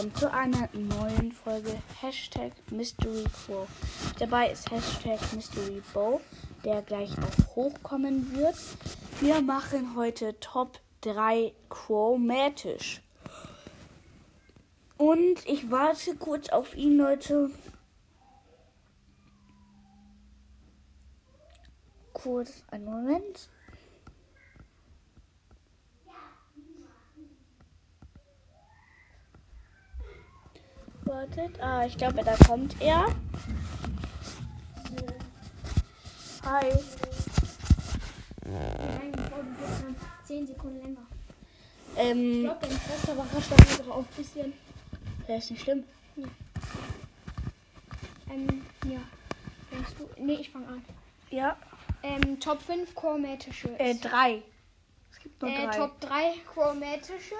willkommen zu einer neuen Folge Hashtag Mystery Crow. Dabei ist Hashtag Mystery Bow, der gleich auch hochkommen wird. Wir machen heute Top 3 Chromatisch. Und ich warte kurz auf ihn, Leute. Kurz einen Moment. Wartet. Ah, ich glaube, da kommt er. Hi. Nein, dann 10 Sekunden länger. Ich Ähm, glaube, deine Schwester überrascht das einfach auch ein bisschen. das ist nicht schlimm. Ähm, ja. Denkst du? Nee, ich fange an. Ja. Ähm, Top 5 chromatische. Äh, drei. Es gibt nur äh, drei. Top 3 chromatische.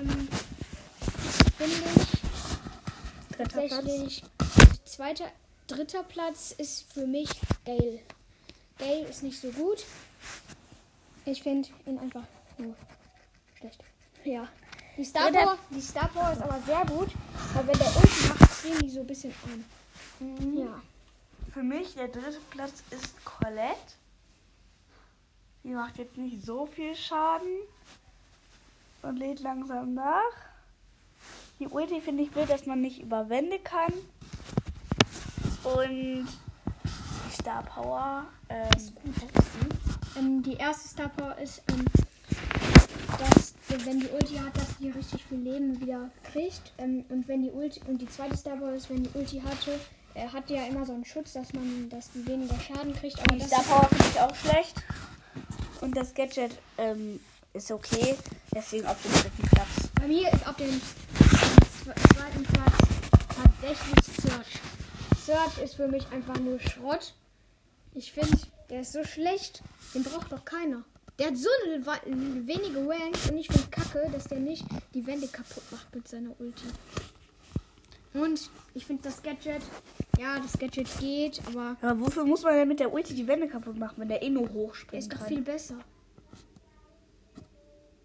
Ähm, finde ich Dritter Platz. tatsächlich zweiter, dritter Platz ist für mich Gale. Gale ist nicht so gut. Ich finde ihn einfach nur schlecht. Ja. Die Star Power, die Star Power ist aber sehr gut, weil wenn der Ulti macht, ziehen die so ein bisschen an. Mhm. Ja. Für mich der dritte Platz ist Colette. Die macht jetzt nicht so viel Schaden und lädt langsam nach. Die Ulti finde ich blöd, dass man nicht über Wände kann. Und die Star Power ähm, ist gut. Ähm, die erste Star Power ist, ähm, dass wenn die Ulti hat, dass die richtig viel Leben wieder kriegt. Ähm, und wenn die Ulti und die zweite Star Power ist, wenn die Ulti hatte, er hat ja immer so einen Schutz, dass man, dass die weniger Schaden kriegt. Aber Die Star Power finde ich auch schlecht. Und das Gadget ähm, ist okay. Deswegen auf dem dritten Platz. bei mir ist auf dem zweiten Platz tatsächlich Search. Search ist für mich einfach nur Schrott. Ich finde, der ist so schlecht, den braucht doch keiner. Der hat so wenige Ranks und ich finde kacke, dass der nicht die Wände kaputt macht mit seiner Ulti. Und ich finde das Gadget, ja, das Gadget geht, aber Aber wofür muss man denn mit der Ulti die Wände kaputt machen, wenn der eh nur der hochspringen ist doch viel besser.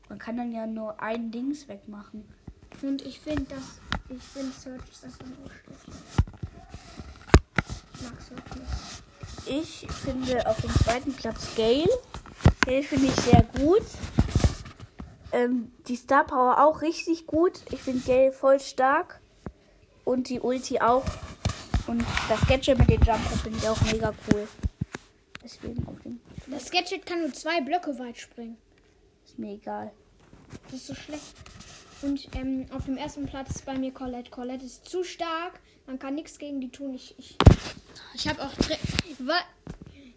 Man kann dann ja nur ein Dings wegmachen. Und ich finde das, ich finde Search ist einfach nur schlecht. Ich mag Search nicht. Ich finde auf dem zweiten Platz Gale. Gale finde ich sehr gut. Ähm, die Star Power auch richtig gut. Ich finde Gale voll stark. Und die Ulti auch. Und das Gadget mit den Jumper finde ich auch mega cool. Deswegen auf dem Das Gadget kann nur zwei Blöcke weit springen. ist mir egal. Das ist so schlecht. Und ähm, auf dem ersten Platz ist bei mir Colette. Colette ist zu stark. Man kann nichts gegen die tun. Ich, ich, ich habe auch. Tri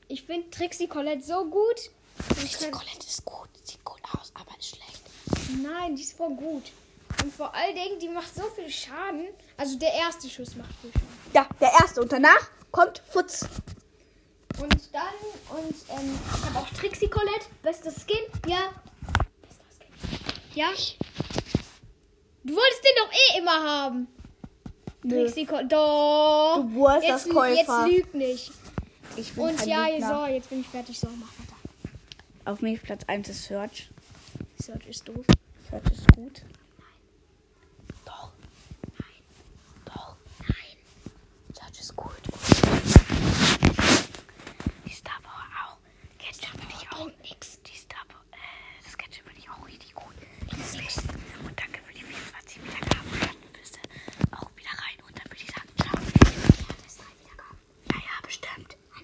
ich finde Trixie Colette so gut. Ich kann- Colette ist gut. Sieht gut aus, aber ist schlecht. Nein, die ist voll gut. Und vor allen Dingen, die macht so viel Schaden. Also der erste Schuss macht viel Schaden. Ja, der erste. Und danach kommt Futz. Und dann, und ähm, ich habe auch Trixie Colette. Bester Skin. Ja. Bester Skin. Ja. Du wolltest den doch eh immer haben. Nö. Colette. Doch. Du Wurst, jetzt, das jetzt Käufer. lüg nicht. Ich bin Und ja, Lügner. so, jetzt bin ich fertig. So, mach weiter. Auf mich Platz 1 ist Search. Search ist doof. Search ist gut.